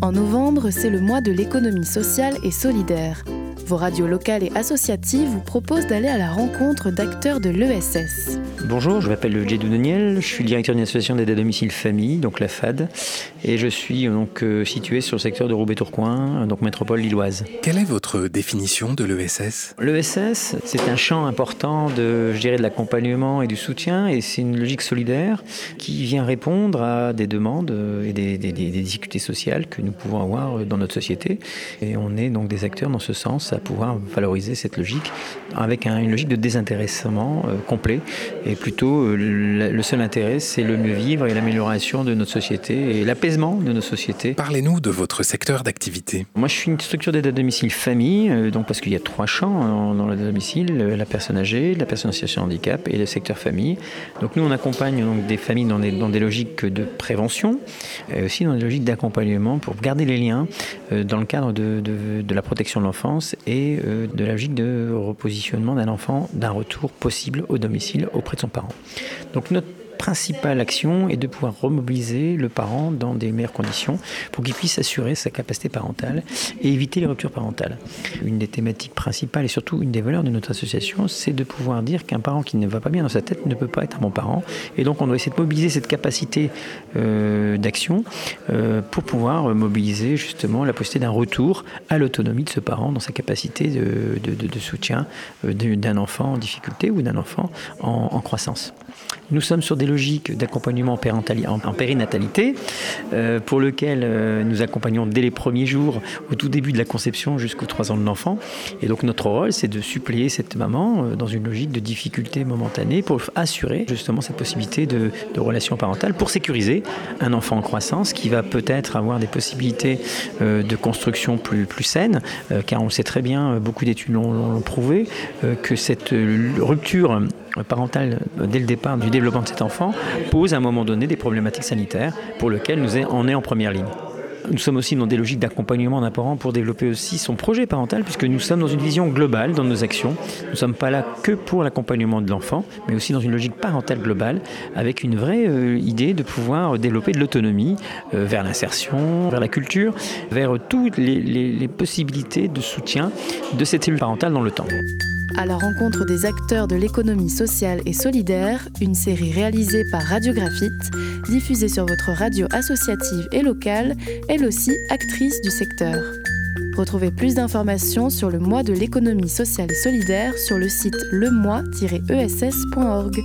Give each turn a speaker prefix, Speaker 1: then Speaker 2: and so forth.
Speaker 1: En novembre, c'est le mois de l'économie sociale et solidaire. Vos radios locales et associatives vous proposent d'aller à la rencontre d'acteurs de l'ESS.
Speaker 2: Bonjour, je m'appelle Jedou Daniel, je suis directeur d'une association d'aide à domicile famille, donc la FAD, et je suis donc euh, situé sur le secteur de Roubaix-Tourcoing, donc métropole lilloise.
Speaker 3: Quelle est votre définition de l'ESS
Speaker 2: L'ESS, c'est un champ important de, je dirais, de l'accompagnement et du soutien, et c'est une logique solidaire qui vient répondre à des demandes et des, des, des difficultés sociales que nous pouvons avoir dans notre société. Et on est donc des acteurs dans ce sens pouvoir valoriser cette logique avec une logique de désintéressement euh, complet. Et plutôt, euh, le, seul intérêt, c'est le mieux vivre et l'amélioration de notre société et l'apaisement de nos sociétés.
Speaker 3: Parlez-nous de votre secteur d'activité.
Speaker 2: Moi, je suis une structure d'aide à domicile famille, euh, donc parce qu'il y a trois champs dans le domicile la personne âgée, la personne en situation de handicap et le secteur famille. Donc, nous, on accompagne donc, des familles dans des, dans des logiques de prévention et aussi dans des logiques d'accompagnement pour garder les liens dans le cadre de, de, de la protection de l'enfance et euh, de la logique de repositionnement d'un enfant d'un retour possible au domicile auprès de son parent. Donc notre principale action est de pouvoir remobiliser le parent dans des meilleures conditions pour qu'il puisse assurer sa capacité parentale et éviter les ruptures parentales. Une des thématiques principales et surtout une des valeurs de notre association, c'est de pouvoir dire qu'un parent qui ne va pas bien dans sa tête ne peut pas être un bon parent. Et donc on doit essayer de mobiliser cette capacité euh, d'action euh, pour pouvoir mobiliser justement la possibilité d'un retour à l'autonomie de ce parent dans sa capacité de, soutien euh, d'un enfant en difficulté ou d'un enfant en, en croissance. Nous sommes sur des logiques d'accompagnement en, périnatalité, euh, pour lequel euh, nous accompagnons dès les premiers jours, au tout début de la conception jusqu'aux 3 ans de l'enfant. Et donc notre rôle, c'est de suppléer cette maman euh, dans une logique de difficulté momentanée pour assurer justement cette possibilité de, relation parentale, pour sécuriser un enfant en croissance qui va peut-être avoir des possibilités de construction plus, plus saines, car on sait très bien, beaucoup d'études l'ont prouvé, que cette rupture parentale dès le départ du développement de cet enfant pose à un moment donné des problématiques sanitaires pour lesquelles nous on est en première ligne. Nous sommes aussi dans des logiques d'accompagnement d'un parent pour développer aussi son projet parental, puisque nous sommes dans une vision globale dans nos actions. Nous ne sommes pas là que pour l'accompagnement de l'enfant, mais aussi dans une logique parentale globale, avec une vraie euh, idée de pouvoir développer de l'autonomie euh, vers l'insertion, vers la culture, vers toutes les, les possibilités de soutien de cette cellule parentale dans le temps
Speaker 1: à la rencontre des acteurs de l'économie sociale et solidaire, une série réalisée par Radiographite, diffusée sur votre radio associative et locale, elle aussi actrice du secteur. Retrouvez plus d'informations sur le mois de l'économie sociale et solidaire sur le site lemoi-ess.org.